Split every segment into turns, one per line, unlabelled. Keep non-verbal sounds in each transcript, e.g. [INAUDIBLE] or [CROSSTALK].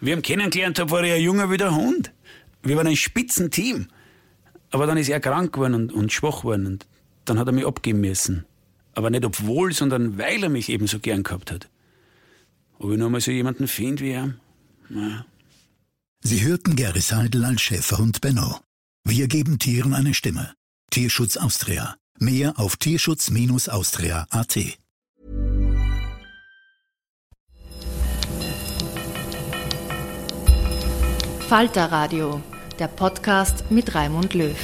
Ich ihn kennengelernt habe, war er ein junger wie der Hund. Wir waren ein Spitzenteam. Aber dann ist er krank geworden und, und schwach geworden und dann hat er mich abgeben müssen. Aber nicht obwohl, sondern weil er mich eben so gern gehabt hat. Ob ich noch mal so jemanden finde wie er? Na.
Sie hörten Gary Seidel als Schäferhund Benno. Wir geben Tieren eine Stimme. Tierschutz Austria. Mehr auf tierschutz-austria.at.
Falter Radio, der Podcast mit Raimund Löw.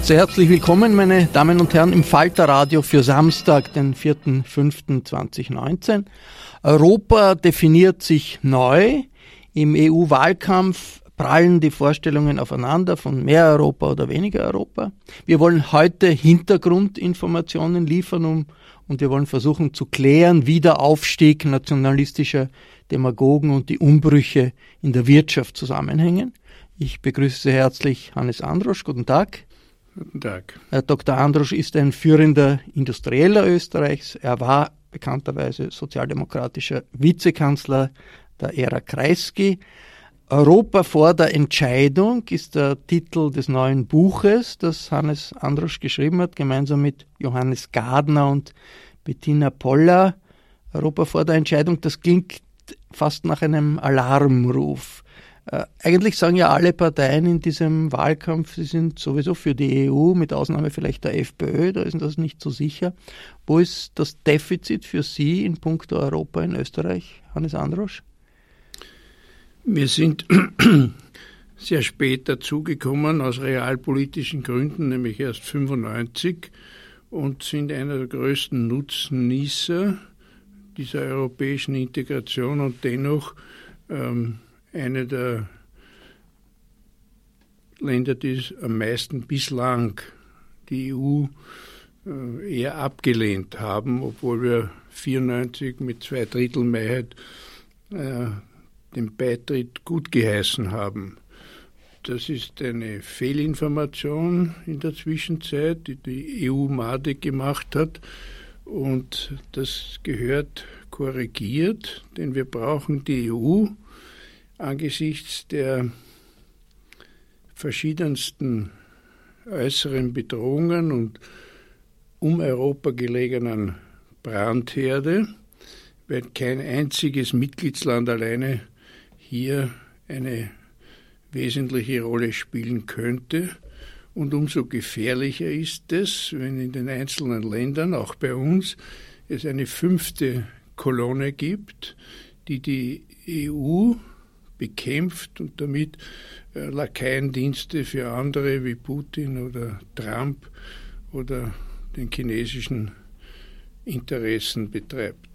Sehr herzlich willkommen, meine Damen und Herren, im Falter Radio für Samstag, den 4.5.2019. Europa definiert sich neu. Im EU-Wahlkampf prallen die Vorstellungen aufeinander von mehr Europa oder weniger Europa. Wir wollen heute Hintergrundinformationen liefern um, und wir wollen versuchen zu klären, wie der Aufstieg nationalistischer Demagogen und die Umbrüche in der Wirtschaft zusammenhängen. Ich begrüße sehr herzlich Hannes Androsch. Guten Tag.
Guten Tag.
Herr Dr. Androsch ist ein führender Industrieller Österreichs. Er war bekannterweise sozialdemokratischer Vizekanzler der Ära Kreisky. Europa vor der Entscheidung ist der Titel des neuen Buches, das Hannes Androsch geschrieben hat, gemeinsam mit Johannes Gardner und Bettina Poller. Europa vor der Entscheidung, das klingt fast nach einem Alarmruf. Äh, eigentlich sagen ja alle Parteien in diesem Wahlkampf, sie sind sowieso für die EU, mit Ausnahme vielleicht der FPÖ, da ist das nicht so sicher. Wo ist das Defizit für Sie in puncto Europa in Österreich, Hannes Androsch?
Wir sind [CLEARS THROAT] sehr spät dazugekommen aus realpolitischen Gründen, nämlich erst 95 und sind einer der größten Nutznießer dieser europäischen Integration und dennoch ähm, eine der Länder, die am meisten bislang die EU äh, eher abgelehnt haben, obwohl wir 94 mit zwei Drittel Mehrheit äh, den Beitritt gut geheißen haben. Das ist eine Fehlinformation in der Zwischenzeit, die die EU-MADE gemacht hat. Und das gehört korrigiert, denn wir brauchen die EU angesichts der verschiedensten äußeren Bedrohungen und um Europa gelegenen Brandherde, weil kein einziges Mitgliedsland alleine hier eine wesentliche Rolle spielen könnte. Und umso gefährlicher ist es, wenn in den einzelnen Ländern, auch bei uns, es eine fünfte Kolonne gibt, die die EU bekämpft und damit äh, Lakaiendienste für andere wie Putin oder Trump oder den chinesischen Interessen betreibt.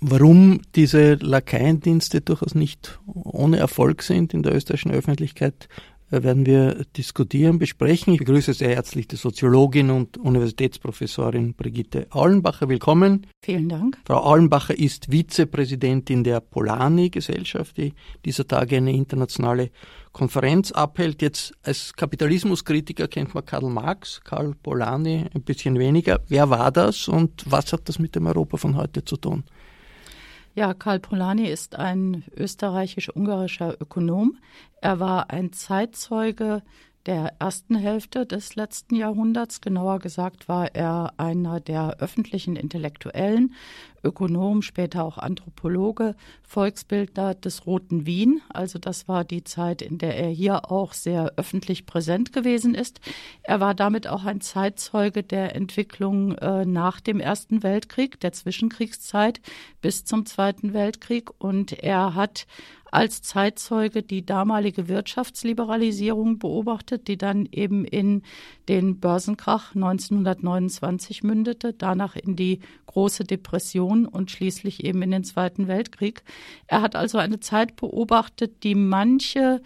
Warum diese Lakaiendienste durchaus nicht ohne Erfolg sind in der österreichischen Öffentlichkeit, werden wir diskutieren, besprechen. Ich begrüße sehr herzlich die Soziologin und Universitätsprofessorin Brigitte Aulenbacher. Willkommen.
Vielen Dank.
Frau Aulenbacher ist Vizepräsidentin der Polani-Gesellschaft, die dieser Tage eine internationale Konferenz abhält. Jetzt als Kapitalismuskritiker kennt man Karl Marx, Karl Polanyi ein bisschen weniger. Wer war das und was hat das mit dem Europa von heute zu tun?
Ja, Karl Polanyi ist ein österreichisch-ungarischer Ökonom. Er war ein Zeitzeuge der ersten Hälfte des letzten Jahrhunderts. Genauer gesagt war er einer der öffentlichen Intellektuellen, Ökonom, später auch Anthropologe, Volksbildner des Roten Wien. Also das war die Zeit, in der er hier auch sehr öffentlich präsent gewesen ist. Er war damit auch ein Zeitzeuge der Entwicklung äh, nach dem Ersten Weltkrieg, der Zwischenkriegszeit bis zum Zweiten Weltkrieg. Und er hat als Zeitzeuge die damalige Wirtschaftsliberalisierung beobachtet, die dann eben in den Börsenkrach 1929 mündete, danach in die große Depression und schließlich eben in den Zweiten Weltkrieg. Er hat also eine Zeit beobachtet, die manche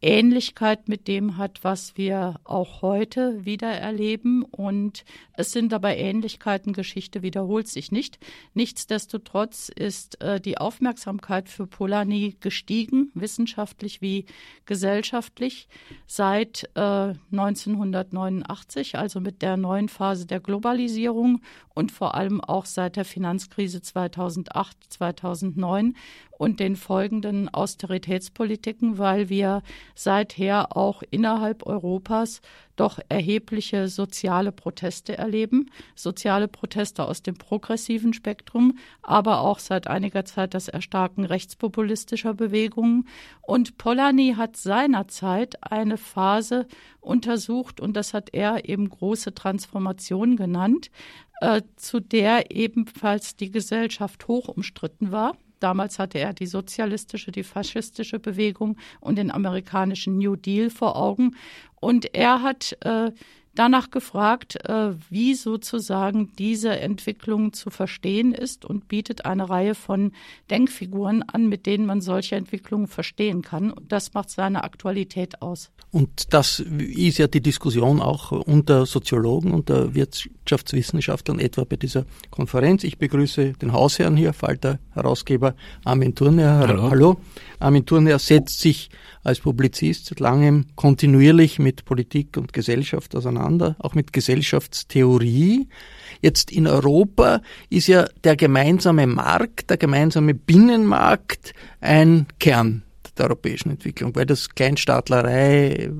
Ähnlichkeit mit dem hat, was wir auch heute wieder erleben. Und es sind dabei Ähnlichkeiten, Geschichte wiederholt sich nicht. Nichtsdestotrotz ist äh, die Aufmerksamkeit für Polanyi gestiegen, wissenschaftlich wie gesellschaftlich, seit äh, 1989, also mit der neuen Phase der Globalisierung und vor allem auch seit der Finanzkrise 2008, 2009. und den folgenden Austeritätspolitiken, weil wir seither auch innerhalb Europas doch erhebliche soziale Proteste erleben, soziale Proteste aus dem progressiven Spektrum, aber auch seit einiger Zeit das Erstarken rechtspopulistischer Bewegungen. Und Polanyi hat seinerzeit eine Phase untersucht, und das hat er eben große Transformation genannt, äh, zu der ebenfalls die Gesellschaft hoch umstritten war. Damals hatte er die sozialistische, die faschistische Bewegung und den amerikanischen New Deal vor Augen. Und er hat äh, danach gefragt, äh, wie sozusagen diese Entwicklung zu verstehen ist und bietet eine Reihe von Denkfiguren an, mit denen man solche Entwicklungen verstehen kann. Und das macht seine Aktualität aus.
Und das ist ja die Diskussion auch unter Soziologen, unter Wirtschaftswissenschaftlern, etwa bei dieser Konferenz. Ich begrüße den Hausherrn hier, Falter Herausgeber Armin Thurner. Hallo. Hallo. Armin Thurner setzt sich als Publizist seit langem kontinuierlich mit Politik und Gesellschaft auseinander, auch mit Gesellschaftstheorie. Jetzt in Europa ist ja der gemeinsame Markt, der gemeinsame Binnenmarkt ein Kern der europäischen Entwicklung, weil das Kleinstaatlerei äh,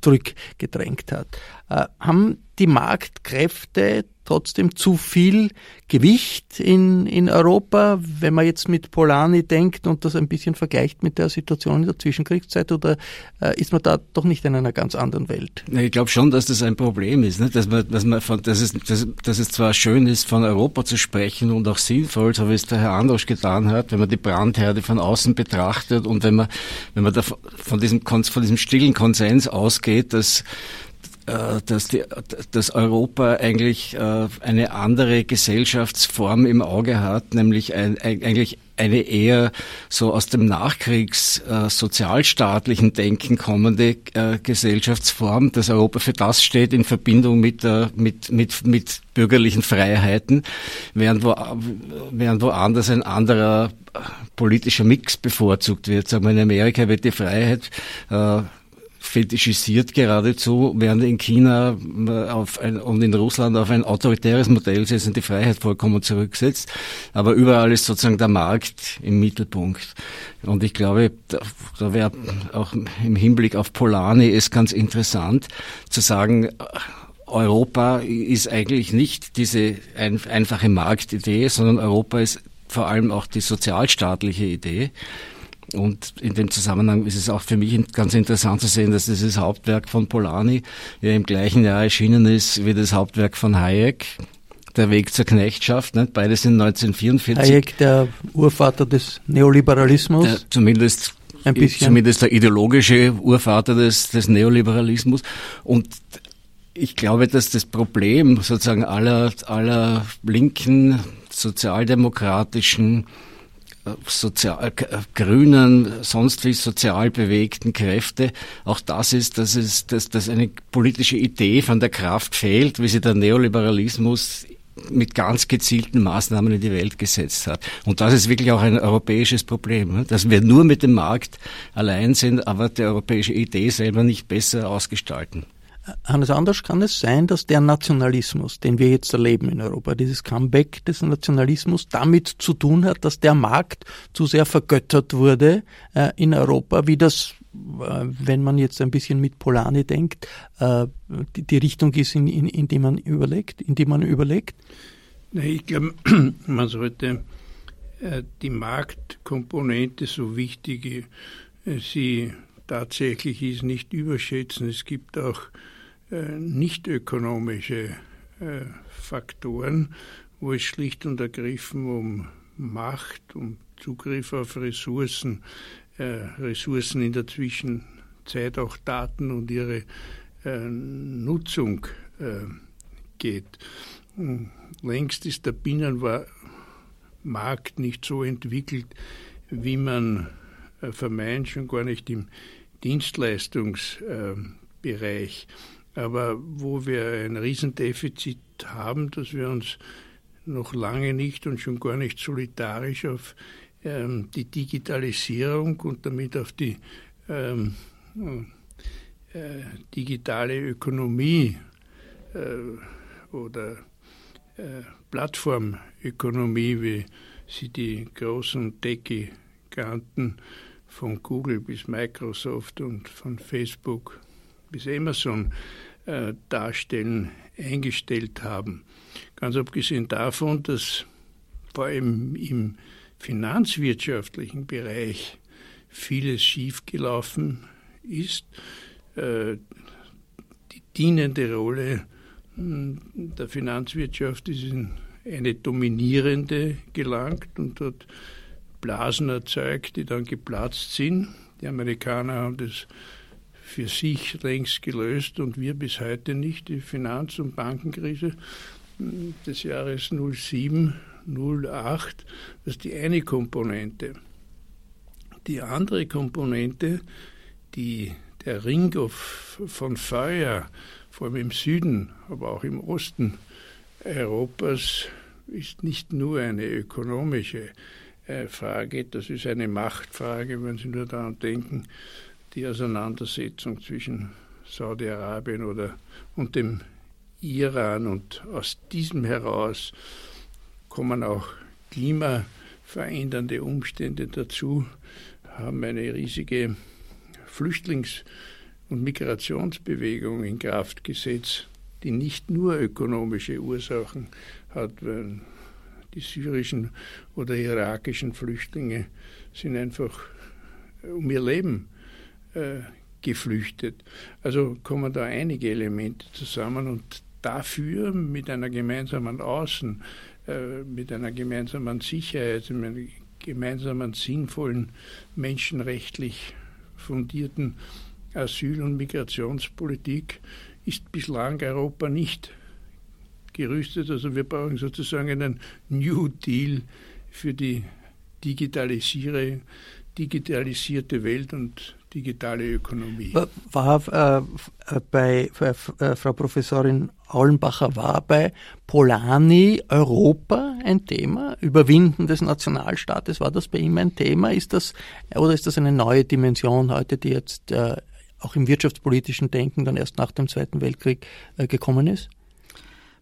zurückgedrängt hat. Äh, haben die Marktkräfte trotzdem zu viel Gewicht in, in Europa, wenn man jetzt mit Polani denkt und das ein bisschen vergleicht mit der Situation in der Zwischenkriegszeit oder äh, ist man da doch nicht in einer ganz anderen Welt?
Ich glaube schon, dass das ein Problem ist, ne? dass, man, dass, man von, dass, es, dass, dass es zwar schön ist, von Europa zu sprechen und auch sinnvoll, so wie es der Herr Androsch getan hat, wenn man die Brandherde von außen betrachtet und wenn man, wenn man da von diesem, von diesem stillen Konsens ausgeht, dass dass, die, dass Europa eigentlich äh, eine andere Gesellschaftsform im Auge hat, nämlich ein, eigentlich eine eher so aus dem Nachkriegs äh, Denken kommende äh, Gesellschaftsform, dass Europa für das steht in Verbindung mit, äh, mit, mit, mit bürgerlichen Freiheiten, während, wo, während woanders ein anderer politischer Mix bevorzugt wird. Sagen wir, in Amerika wird die Freiheit äh, fetischisiert geradezu, während in China äh, auf ein, und in Russland auf ein autoritäres Modell setzt die Freiheit vollkommen zurücksetzt. Aber überall ist sozusagen der Markt im Mittelpunkt. Und ich glaube, da, da wäre auch im Hinblick auf Polani es ganz interessant zu sagen, Europa ist eigentlich nicht diese ein, einfache Marktidee, sondern Europa ist vor allem auch die sozialstaatliche Idee. Und in dem Zusammenhang ist es auch für mich ganz interessant zu sehen, dass dieses Hauptwerk von Polanyi ja im gleichen Jahr erschienen ist wie das Hauptwerk von Hayek, Der Weg zur Knechtschaft. Ne? Beide sind 1944.
Hayek, der Urvater des Neoliberalismus. Der,
zumindest ein bisschen. Zumindest der ideologische Urvater des, des Neoliberalismus. Und ich glaube, dass das Problem sozusagen aller, aller linken, sozialdemokratischen sozial, grünen, sonst wie sozial bewegten Kräfte. Auch das ist, dass es, dass, dass eine politische Idee von der Kraft fehlt, wie sie der Neoliberalismus mit ganz gezielten Maßnahmen in die Welt gesetzt hat. Und das ist wirklich auch ein europäisches Problem, ne? dass wir nur mit dem Markt allein sind, aber die europäische Idee selber nicht besser ausgestalten.
Hannes Anders, kann es sein, dass der Nationalismus, den wir jetzt erleben in Europa, dieses Comeback des Nationalismus damit zu tun hat, dass der Markt zu sehr vergöttert wurde äh, in Europa, wie das, äh, wenn man jetzt ein bisschen mit Polani denkt, äh, die, die, Richtung ist, in, in, in, die man überlegt, in die man überlegt?
Ich glaube, [CLEARS THROAT] man sollte äh, die Marktkomponente, so wichtig äh, sie tatsächlich ist, nicht überschätzen. Es gibt auch äh, nicht ökonomische äh, Faktoren, wo es schlicht und ergriffen um Macht, um Zugriff auf Ressourcen, äh, Ressourcen in der Zwischenzeit auch Daten und ihre Nutzung geht. Längst ist der Binnenmarkt nicht so entwickelt, wie man vermeint, schon gar nicht im Dienstleistungsbereich aber wo wir ein Riesendefizit haben, dass wir uns noch lange nicht und schon gar nicht solidarisch auf ähm, die Digitalisierung und damit auf die ähm, äh, digitale Ökonomie äh, oder äh, Plattformökonomie, wie sie die großen Decki Giganten von Google bis Microsoft und von Facebook bis Amazon äh, darstellen, eingestellt haben. Ganz abgesehen davon, dass vor allem im finanzwirtschaftlichen Bereich vieles schiefgelaufen ist. Äh, die dienende Rolle hm, der Finanzwirtschaft ist in eine dominierende gelangt und dort Blasen erzeugt, die dann geplatzt sind. Die Amerikaner haben das für sich längst gelöst und wir bis heute nicht. Die Finanz- und Bankenkrise des Jahres 07, 08, das ist die eine Komponente. Die andere Komponente, die der Ring von Feuer, vor allem im Süden, aber auch im Osten Europas, ist nicht nur eine ökonomische äh, Frage, das ist eine Machtfrage, wenn Sie nur daran denken, die Auseinandersetzung zwischen Saudi-Arabien oder und dem Iran. Und aus diesem heraus kommen auch klimaverändernde Umstände dazu, haben eine riesige Flüchtlings- und Migrationsbewegung in Kraft gesetzt, die nicht nur ökonomische Ursachen hat, weil die syrischen oder irakischen Flüchtlinge sind einfach um ihr Leben äh, geflüchtet. Also kommen da einige Elemente zusammen und dafür mit einer gemeinsamen Außen, äh, mit einer gemeinsamen Sicherheit, mit einer gemeinsamen sinnvollen, menschenrechtlich fundierten Asyl- und Migrationspolitik ist bislang Europa nicht gerüstet. Also wir brauchen sozusagen einen New Deal für die digitalisierte Welt und digitale Ökonomie.
War äh, bei äh, Frau Professorin Aulenbacher war bei Polanyi Europa ein Thema? Überwinden des Nationalstaates, war das bei ihm ein Thema? Ist das, oder ist das eine neue Dimension heute, die jetzt äh, auch im wirtschaftspolitischen Denken dann erst nach dem Zweiten Weltkrieg äh, gekommen ist?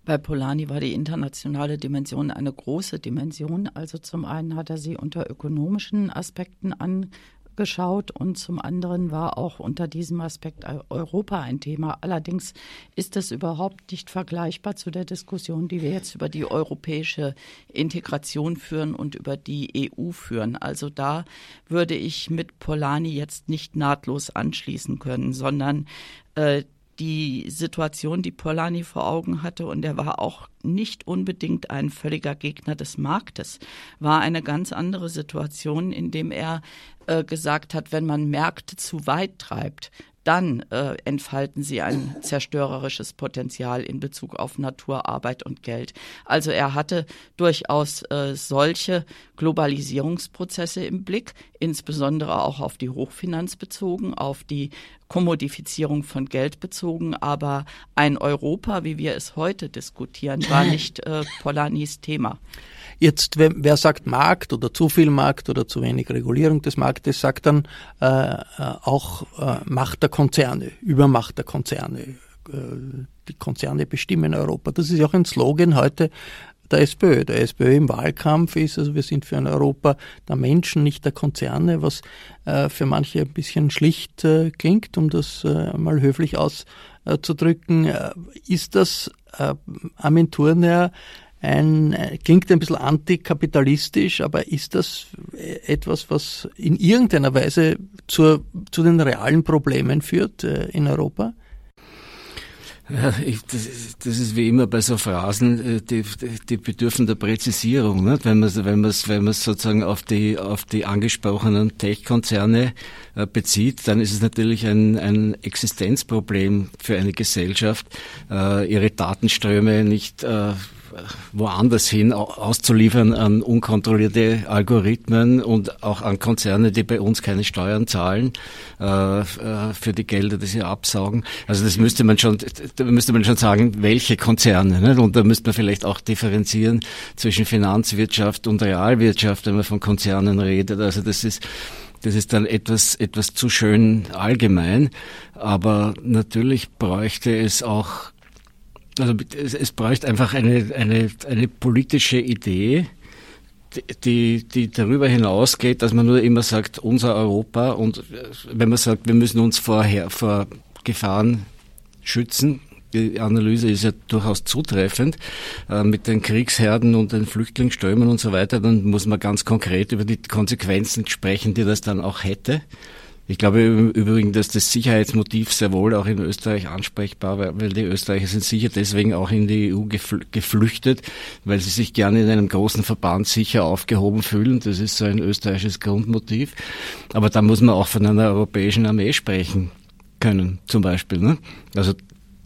Bei Polanyi war die internationale Dimension eine große Dimension. Also zum einen hat er sie unter ökonomischen Aspekten an, geschaut und zum anderen war auch unter diesem Aspekt Europa ein Thema. Allerdings ist das überhaupt nicht vergleichbar zu der Diskussion, die wir jetzt über die europäische Integration führen und über die EU führen. Also da würde ich mit Polani jetzt nicht nahtlos anschließen können, sondern äh, die Situation, die Polanyi vor Augen hatte, und er war auch nicht unbedingt ein völliger Gegner des Marktes, war eine ganz andere Situation, in dem er äh, gesagt hat, wenn man Märkte zu weit treibt, dann äh, entfalten sie ein zerstörerisches Potenzial in Bezug auf Natur, Arbeit und Geld. Also er hatte durchaus äh, solche Globalisierungsprozesse im Blick, insbesondere auch auf die Hochfinanz bezogen, auf die Kommodifizierung von Geld bezogen, aber ein Europa, wie wir es heute diskutieren, war [LAUGHS] nicht äh, Polanys Thema.
Jetzt, wer sagt Markt oder zu viel Markt oder zu wenig Regulierung des Marktes, sagt dann äh, äh, auch äh, Macht der Konzerne, Übermacht der Konzerne. Äh, die Konzerne bestimmen Europa. Das ist ja auch ein Slogan heute der SPÖ. Der SPÖ im Wahlkampf ist, also wir sind für ein Europa der Menschen, nicht der Konzerne, was äh, für manche ein bisschen schlicht äh, klingt, um das äh, mal höflich auszudrücken. Äh, ist das äh, Armin Thurner ein, äh, klingt ein bisschen antikapitalistisch, aber ist das etwas, was in irgendeiner Weise zur, zu den realen Problemen führt äh, in Europa?
Ich, das, das, ist wie immer bei so Phrasen, äh, die, die bedürfen der Präzisierung. Nicht? Wenn man wenn man's, wenn man's sozusagen auf die, auf die angesprochenen Tech-Konzerne äh, bezieht, dann ist es natürlich ein, ein Existenzproblem für eine Gesellschaft, äh, ihre Datenströme nicht woanders hin auszuliefern an unkontrollierte Algorithmen und auch an Konzerne, die bei uns keine Steuern zahlen äh, äh, für die Gelder, die sie absaugen. Also das müsste man schon, da müsste man schon sagen, welche Konzerne. Nicht? Und da müsste man vielleicht auch differenzieren zwischen Finanzwirtschaft und Realwirtschaft, wenn man von Konzernen redet. Also das ist das ist dann etwas, etwas zu schön allgemein. Aber natürlich bräuchte es auch also es, es bräuchte einfach eine, eine, eine politische Idee, die, die darüber hinausgeht, dass man nur immer sagt, unser Europa und wenn man sagt, wir müssen uns vorher, vor Gefahren schützen, die Analyse ist ja durchaus zutreffend, äh, mit den Kriegsherden und den Flüchtlingsströmen und so weiter, dann muss man ganz konkret über die Konsequenzen sprechen, die das dann auch hätte. Ich glaube im Übrigen, dass das Sicherheitsmotiv sehr wohl auch in Österreich ansprechbar war, weil die Österreicher sind sicher deswegen auch in die EU geflüchtet, weil sie sich gerne in einem großen Verband sicher aufgehoben fühlen. Das ist so ein österreichisches Grundmotiv. Aber da muss man auch von einer europäischen Armee sprechen können, zum Beispiel. Ne? Also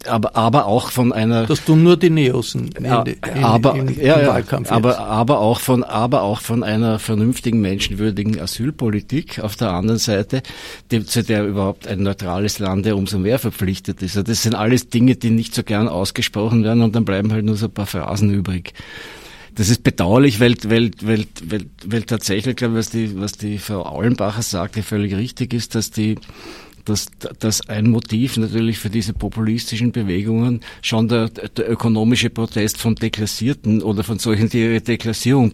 aber, aber auch von einer.
Das tun nur die Neos in, in,
aber, in, ja, im Wahlkampf. Aber, aber auch von, aber auch von einer vernünftigen, menschenwürdigen Asylpolitik auf der anderen Seite, die, zu der überhaupt ein neutrales Land ja umso mehr verpflichtet ist. Also das sind alles Dinge, die nicht so gern ausgesprochen werden und dann bleiben halt nur so ein paar Phrasen übrig. Das ist bedauerlich, weil, weil, weil, weil, weil tatsächlich, glaube ich, was die, was die Frau Aulenbacher sagt, die völlig richtig ist, dass die, dass, dass ein Motiv natürlich für diese populistischen Bewegungen schon der, der ökonomische Protest von Deklassierten oder von solchen, die ihre Deklassierung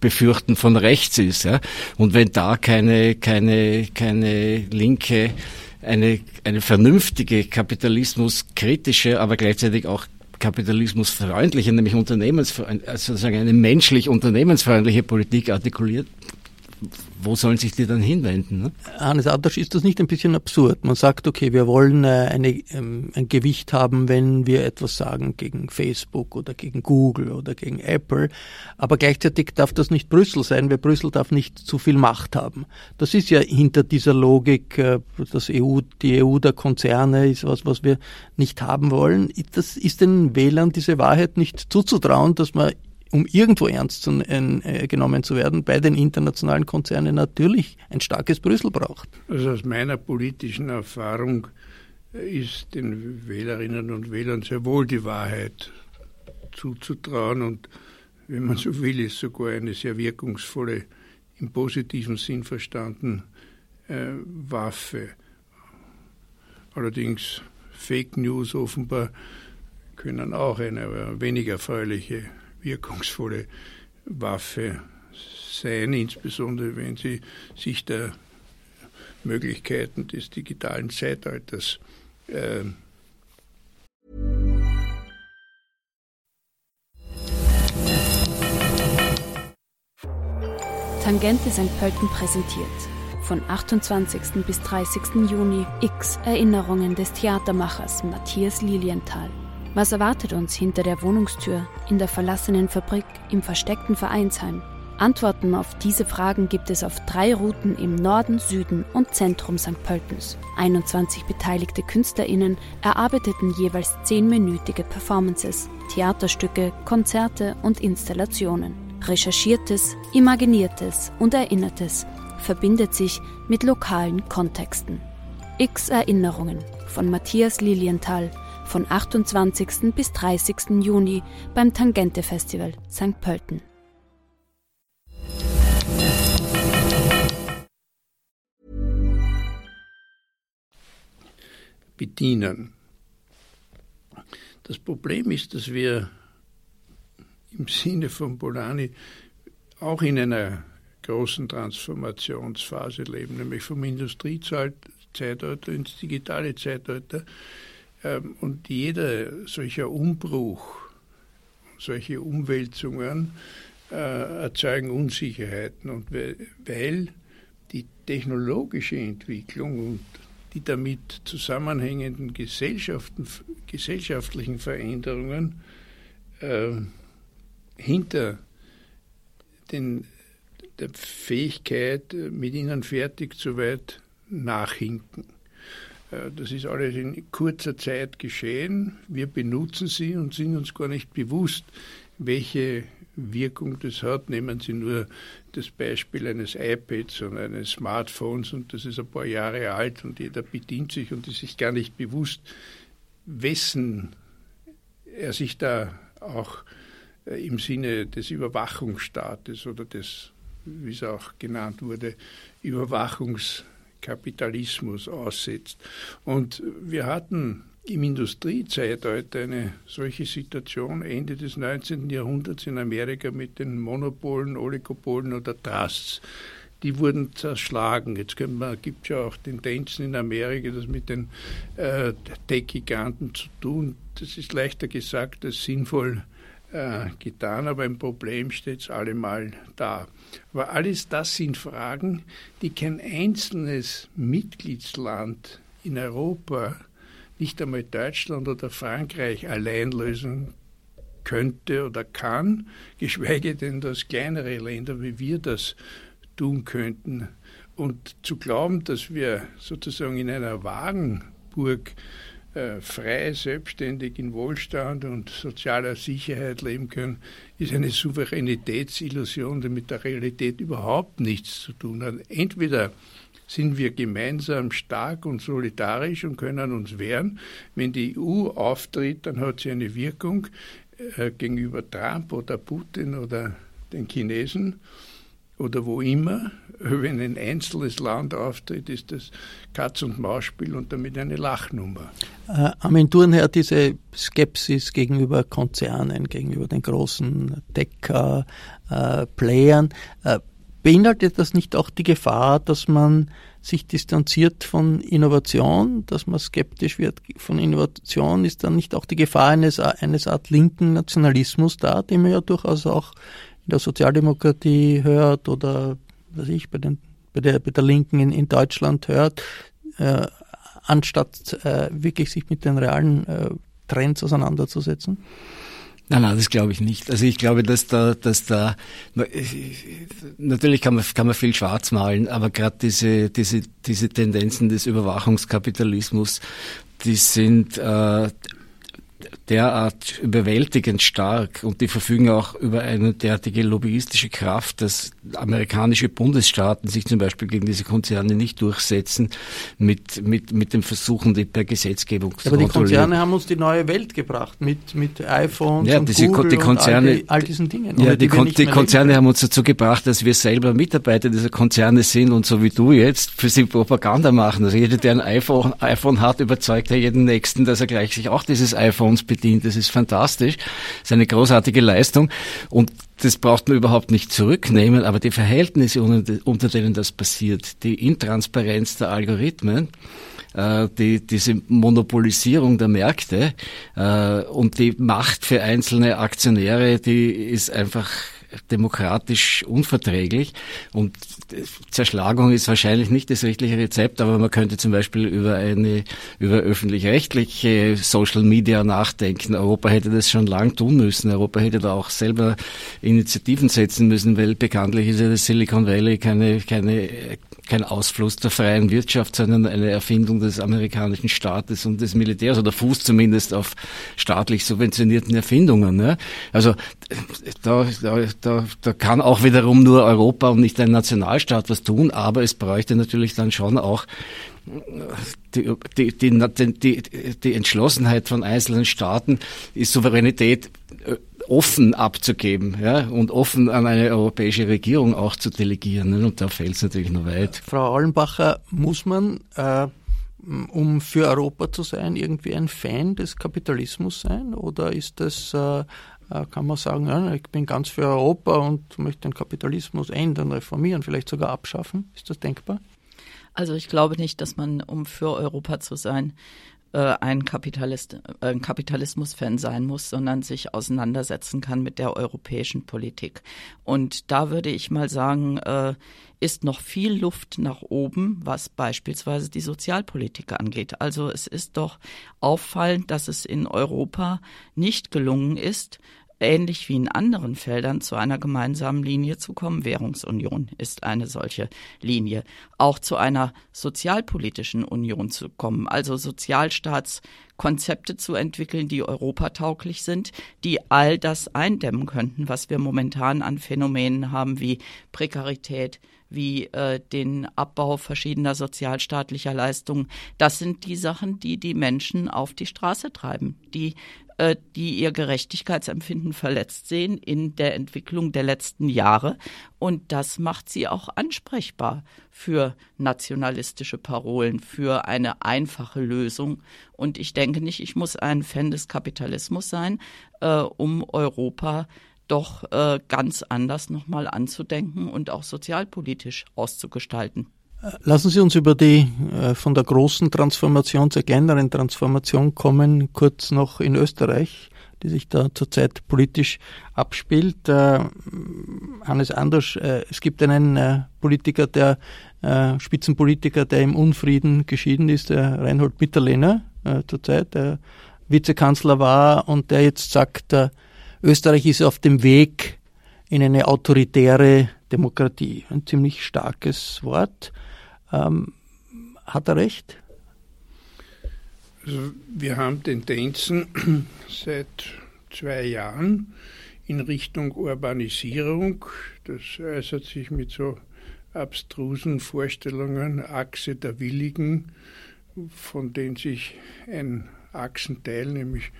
befürchten von rechts ist. Ja? Und wenn da keine, keine, keine linke, eine, eine vernünftige kapitalismuskritische, aber gleichzeitig auch kapitalismusfreundliche, nämlich unternehmensfreundliche, also sozusagen eine menschlich unternehmensfreundliche Politik artikuliert wo sollen sich die dann hinwenden? Ne?
Hannes Adasch, ist das nicht ein bisschen absurd? Man sagt, okay, wir wollen äh, eine, ähm, ein Gewicht haben, wenn wir etwas sagen gegen Facebook oder gegen Google oder gegen Apple, aber gleichzeitig darf das nicht Brüssel sein, weil Brüssel darf nicht zu viel Macht haben. Das ist ja hinter dieser Logik, äh, das EU, die EU der Konzerne ist was, was wir nicht haben wollen. Das ist den Wählern diese Wahrheit nicht zuzutrauen, dass man um irgendwo ernst zu, äh, genommen zu werden, bei den internationalen Konzernen natürlich ein starkes Brüssel braucht.
Also aus meiner politischen Erfahrung ist den Wählerinnen und Wählern sehr wohl die Wahrheit zuzutrauen und wenn man so will, ist sogar eine sehr wirkungsvolle, im positiven Sinn verstanden, äh, Waffe. Allerdings Fake News offenbar können auch eine weniger erfreuliche wirkungsvolle Waffe sein, insbesondere wenn sie sich der Möglichkeiten des digitalen Zeitalters äh,
Tangente St. Pölten präsentiert. Von 28. bis 30. Juni X Erinnerungen des Theatermachers Matthias Lilienthal. Was erwartet uns hinter der Wohnungstür, in der verlassenen Fabrik, im versteckten Vereinsheim? Antworten auf diese Fragen gibt es auf drei Routen im Norden, Süden und Zentrum St. Pöltens. 21 beteiligte KünstlerInnen erarbeiteten jeweils zehnminütige Performances, Theaterstücke, Konzerte und Installationen. Recherchiertes, Imaginiertes und Erinnertes verbindet sich mit lokalen Kontexten. X Erinnerungen von Matthias Lilienthal von 28. bis 30. Juni beim Tangente Festival St. Pölten.
Bedienen. Das Problem ist, dass wir im Sinne von Bolani auch in einer großen Transformationsphase leben, nämlich vom Industriezeitalter ins digitale Zeitalter. Ähm, und jeder solcher Umbruch, solche Umwälzungen äh, erzeugen Unsicherheiten. Und weil die technologische Entwicklung und die damit zusammenhängenden gesellschaftlichen Veränderungen äh, hinter den, der Fähigkeit, mit ihnen fertig zu weit nachhinken. Äh, das ist alles in kurzer Zeit geschehen. Wir benutzen sie und sind uns gar nicht bewusst, welche Wirkung das hat. Nehmen Sie nur das Beispiel eines iPads und eines Smartphones und das ist ein paar Jahre alt und jeder bedient sich und ist sich gar nicht bewusst, wessen er sich da auch äh, im Sinne des Überwachungsstaates oder des, wie es auch genannt wurde, Überwachungs Kapitalismus aussetzt. Und wir hatten im Industriezeitalter eine solche Situation Ende des 19. Jahrhunderts in Amerika mit den Monopolen, Oligopolen oder Trusts. Die wurden zerschlagen. Jetzt gibt es ja auch Tendenzen in Amerika, das mit den äh, Tech-Giganten zu tun. Das ist leichter gesagt als sinnvoll äh, getan, aber ein Problem steht allemal da. Aber alles das sind Fragen, die kein einzelnes Mitgliedsland in Europa nicht einmal Deutschland oder Frankreich allein lösen könnte oder kann, geschweige denn, dass kleinere Länder wie wir das tun könnten. Und zu glauben, dass wir sozusagen in einer Wagenburg frei, selbstständig in Wohlstand und sozialer Sicherheit leben können, ist eine Souveränitätsillusion, die mit der Realität überhaupt nichts zu tun hat. Entweder sind wir gemeinsam stark und solidarisch und können uns wehren. Wenn die EU auftritt, dann hat sie eine Wirkung äh, gegenüber Trump oder Putin oder den Chinesen oder wo immer. Wenn ein einzelnes Land auftritt, ist das Katz-und-Maus-Spiel und damit eine Lachnummer.
Äh, Aventuren her diese Skepsis gegenüber Konzernen, gegenüber den großen Tech-Playern. Äh, Beinhaltet das nicht auch die Gefahr, dass man sich distanziert von Innovation, dass man skeptisch wird von Innovation? Ist dann nicht auch die Gefahr eines, eines Art linken Nationalismus da, den man ja durchaus auch in der Sozialdemokratie hört oder was ich bei, den, bei, der, bei der Linken in, in Deutschland hört, äh, anstatt äh, wirklich sich mit den realen äh, Trends auseinanderzusetzen?
Nein, nein, das glaube ich nicht. Also ich glaube, dass da, dass da natürlich kann man kann man viel schwarz malen, aber gerade diese diese diese Tendenzen des Überwachungskapitalismus, die sind äh, derart überwältigend stark und die verfügen auch über eine derartige lobbyistische Kraft, dass amerikanische Bundesstaaten sich zum Beispiel gegen diese Konzerne nicht durchsetzen mit, mit, mit dem Versuchen, die per Gesetzgebung zu
Aber die Konzerne haben uns die neue Welt gebracht mit, mit iPhones ja, und diese, Google
die Konzerne,
und all, die, all, diesen Dingen.
Ja, die, die, die Konzerne haben uns dazu gebracht, dass wir selber Mitarbeiter dieser Konzerne sind und so wie du jetzt für sie Propaganda machen. Also jeder, der ein iPhone, iPhone hat, überzeugt ja jeden Nächsten, dass er gleich sich auch dieses iPhones bedient. Das ist fantastisch. Das ist eine großartige Leistung. Und das braucht man überhaupt nicht zurücknehmen, aber die Verhältnisse, unter denen das passiert, die Intransparenz der Algorithmen, äh, die, diese Monopolisierung der Märkte äh, und die Macht für einzelne Aktionäre, die ist einfach demokratisch unverträglich und Zerschlagung ist wahrscheinlich nicht das richtige Rezept, aber man könnte zum Beispiel über eine über öffentlich-rechtliche Social Media nachdenken. Europa hätte das schon lang tun müssen. Europa hätte da auch selber Initiativen setzen müssen, weil bekanntlich ist ja das Silicon Valley keine keine kein Ausfluss der freien Wirtschaft, sondern eine Erfindung des amerikanischen Staates und des Militärs oder Fuß zumindest auf staatlich subventionierten Erfindungen. Ne? Also da, da, da, da kann auch wiederum nur Europa und nicht ein Nationalstaat was tun, aber es bräuchte natürlich dann schon auch die, die, die, die, die Entschlossenheit von einzelnen Staaten, die Souveränität äh, offen abzugeben ja, und offen an eine europäische Regierung auch zu delegieren. Ne? Und da fällt es natürlich noch weit.
Frau Allenbacher, muss man, äh, um für Europa zu sein, irgendwie ein Fan des Kapitalismus sein? Oder ist das, äh, äh kann man sagen, ich bin ganz für Europa und möchte den Kapitalismus ändern, reformieren, vielleicht sogar abschaffen? Ist das denkbar?
Also ich glaube nicht, dass man, um für Europa zu sein, äh, ein, Kapitalist, äh, ein Kapitalismus-Fan sein muss, sondern sich auseinandersetzen kann mit der europäischen Politik. Und da würde ich mal sagen, äh, ist noch viel Luft nach oben, was beispielsweise die Sozialpolitik angeht. Also es ist doch auffallend, dass es in Europa nicht gelungen ist, ähnlich wie in anderen Feldern zu einer gemeinsamen Linie zu kommen. Währungsunion ist eine solche Linie. Auch zu einer sozialpolitischen Union zu kommen, also Sozialstaatskonzepte zu entwickeln, die europatauglich sind, die all das eindämmen könnten, was wir momentan an Phänomenen haben wie Prekarität, wie äh, den Abbau verschiedener sozialstaatlicher Leistungen. Das sind die Sachen, die die Menschen auf die Straße treiben, die äh, die ihr Gerechtigkeitsempfinden verletzt sehen in der Entwicklung der letzten Jahre. Und das macht sie auch ansprechbar für nationalistische Parolen, für eine einfache Lösung. Und ich denke nicht, ich muss ein Fan des Kapitalismus sein, äh, um Europa doch äh, ganz anders nochmal anzudenken und auch sozialpolitisch auszugestalten.
Lassen Sie uns über die äh, von der großen Transformation zur kleineren Transformation kommen, kurz noch in Österreich, die sich da zurzeit politisch abspielt. Äh, Hannes Anders, äh, es gibt einen äh, Politiker, der äh, Spitzenpolitiker, der im Unfrieden geschieden ist, der Reinhold Mitterlehner äh, zurzeit, der Vizekanzler war und der jetzt sagt, Österreich ist auf dem Weg in eine autoritäre Demokratie. Ein ziemlich starkes Wort. Ähm, hat er recht?
Also wir haben Tendenzen [CLEARS THROAT] seit zwei Jahren in Richtung Urbanisierung. Das äußert sich mit so abstrusen Vorstellungen, Achse der Willigen, von denen sich ein Achsenteil, nämlich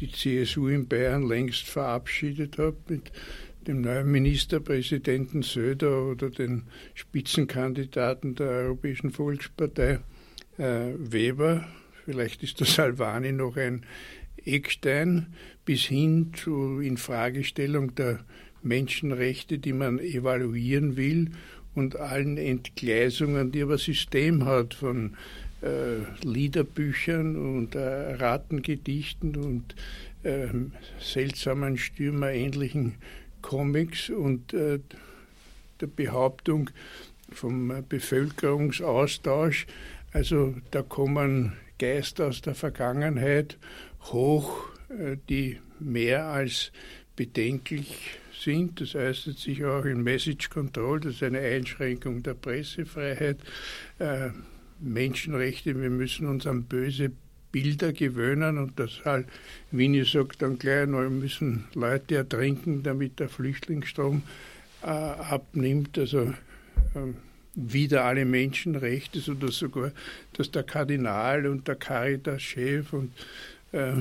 die CSU in Bayern, längst verabschiedet hat mit dem neuen Ministerpräsidenten Söder oder den Spitzenkandidaten der Europäischen Volkspartei äh, Weber, vielleicht ist der Salvani noch ein Eckstein, bis hin zur Infragestellung der Menschenrechte, die man evaluieren will und allen Entgleisungen, die aber System hat von äh, Liederbüchern und äh, Ratengedichten und äh, seltsamen Stürmerähnlichen Comics und äh, der Behauptung vom Bevölkerungsaustausch. Also da kommen Geister aus der Vergangenheit hoch, äh, die mehr als bedenklich sind. Das äußert sich auch in Message Control, das ist eine Einschränkung der Pressefreiheit. Äh, Menschenrechte, wir müssen uns an böse Bilder gewöhnen und das halt, Winnie sagt dann gleich, wir müssen Leute ertrinken, damit der Flüchtlingsstrom äh, abnimmt. Also äh, wieder alle Menschenrechte, oder sogar, dass der Kardinal und der Caritas-Chef und äh,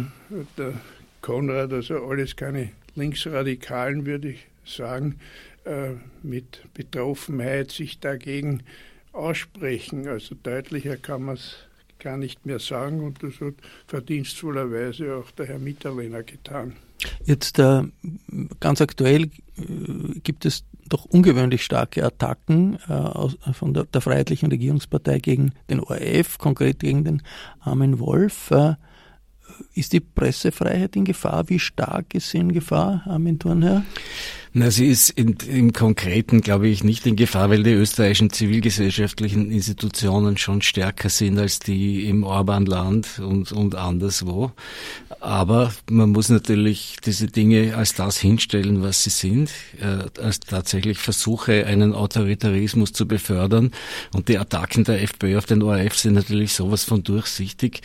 der Konrad, also alles keine Linksradikalen, würde ich sagen, äh, mit Betroffenheit sich dagegen aussprechen. Also deutlicher kann man es gar nicht mehr sagen und das hat verdienstvollerweise auch der Herr Mitterlehner getan.
Jetzt äh, ganz aktuell äh, gibt es doch ungewöhnlich starke Attacken äh, aus, von der, der, Freiheitlichen Regierungspartei gegen den ORF, konkret gegen den armen Wolf. Ist die Pressefreiheit in Gefahr? Wie stark ist sie in Gefahr, Armin Thurnherr?
Na, sie ist in, im Konkreten, glaube ich, nicht in Gefahr, weil die österreichischen zivilgesellschaftlichen Institutionen schon stärker sind als die im Orbanland und, und anderswo. Aber man muss natürlich diese Dinge als das hinstellen, was sie sind, äh, als tatsächlich Versuche, einen Autoritarismus zu befördern. Und die Attacken der FPÖ auf den ORF sind natürlich sowas von durchsichtig,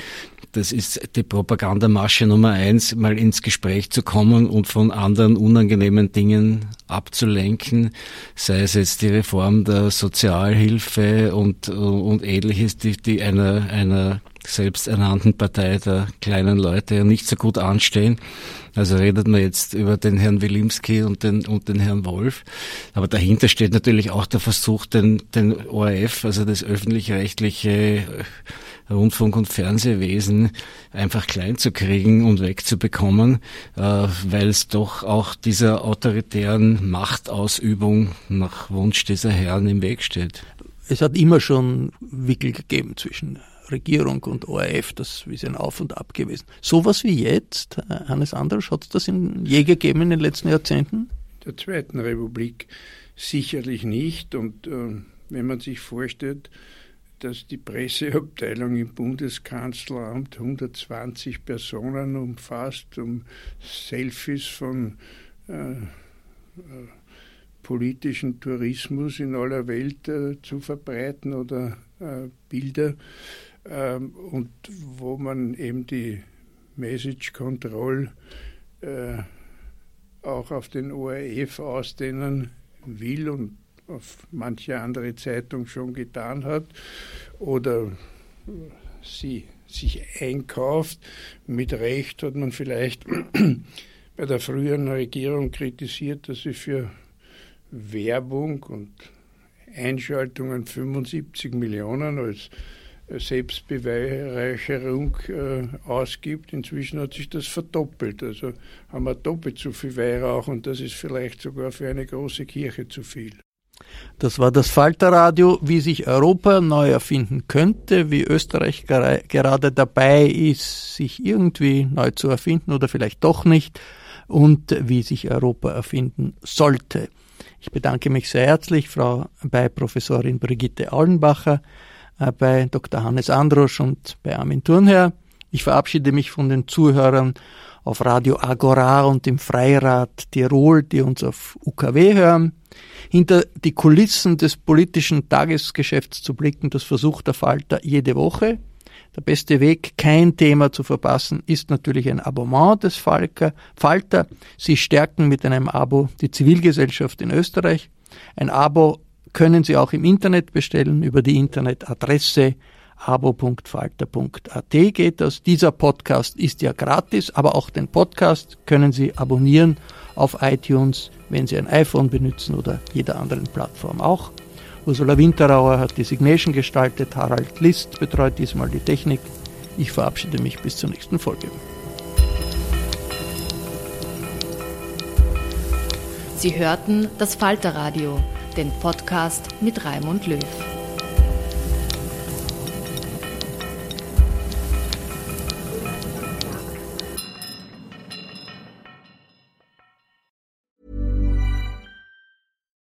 das ist die Propagandamasche Nummer eins, mal ins Gespräch zu kommen und von anderen unangenehmen Dingen abzulenken, sei es jetzt die Reform der Sozialhilfe und, und ähnliches, die, die einer, einer selbsternannten Partei der kleinen Leute ja nicht so gut anstehen. Also redet man jetzt über den Herrn Wilimski und den, und den Herrn Wolf. Aber dahinter steht natürlich auch der Versuch, den, den ORF, also das öffentlich-rechtliche Rundfunk- und Fernsehwesen einfach klein zu kriegen und wegzubekommen, äh, weil es doch auch dieser autoritären Machtausübung nach Wunsch dieser Herren im Weg steht.
Es hat immer schon Wickel gegeben zwischen Regierung und ORF, das ist ein Auf und Ab gewesen. Sowas wie jetzt, Hannes Androsch, hat es das in je gegeben in den letzten Jahrzehnten?
Der Zweiten Republik sicherlich nicht. Und äh, wenn man sich vorstellt, dass die Presseabteilung im Bundeskanzleramt 120 Personen umfasst, um Selfies von äh, äh, politischen Tourismus in aller Welt äh, zu verbreiten oder äh, Bilder ähm, und wo man eben die Message Control äh, auch auf den ORF ausdehnen will und auf manche andere Zeitung schon getan hat oder sie sich einkauft. Mit Recht hat man vielleicht [CLEARS THROAT] bei der früheren Regierung kritisiert, dass sie für Werbung und Einschaltungen 75 Millionen als Selbstbeweihräucherung äh, ausgibt. Inzwischen hat sich das verdoppelt. Also haben wir doppelt so viel Weihrauch und das ist vielleicht sogar für eine große Kirche zu viel.
Das war das Falterradio, wie sich Europa neu erfinden könnte, wie Österreich gerade dabei ist, sich irgendwie neu zu erfinden oder vielleicht doch nicht und wie sich Europa erfinden sollte. Ich bedanke mich sehr herzlich Frau, bei Professorin Brigitte Aulenbacher, äh, bei Dr. Hannes Androsch und bei Armin Thurnherr. Ich verabschiede mich von den Zuhörern auf Radio Agora und im Freirad Tirol, die uns auf UKW hören. Hinter die Kulissen des politischen Tagesgeschäfts zu blicken, das versucht der Falter jede Woche. Der beste Weg, kein Thema zu verpassen, ist natürlich ein Abonnement des Falter. Sie stärken mit einem Abo die Zivilgesellschaft in Österreich. Ein Abo können Sie auch im Internet bestellen über die Internetadresse abo.falter.at geht das. Dieser Podcast ist ja gratis, aber auch den Podcast können Sie abonnieren auf iTunes, wenn Sie ein iPhone benutzen oder jeder anderen Plattform auch. Ursula Winterauer hat die Signation gestaltet, Harald List betreut diesmal die Technik. Ich verabschiede mich bis zur nächsten Folge.
Sie hörten das Falterradio, den Podcast mit Raimund Löw.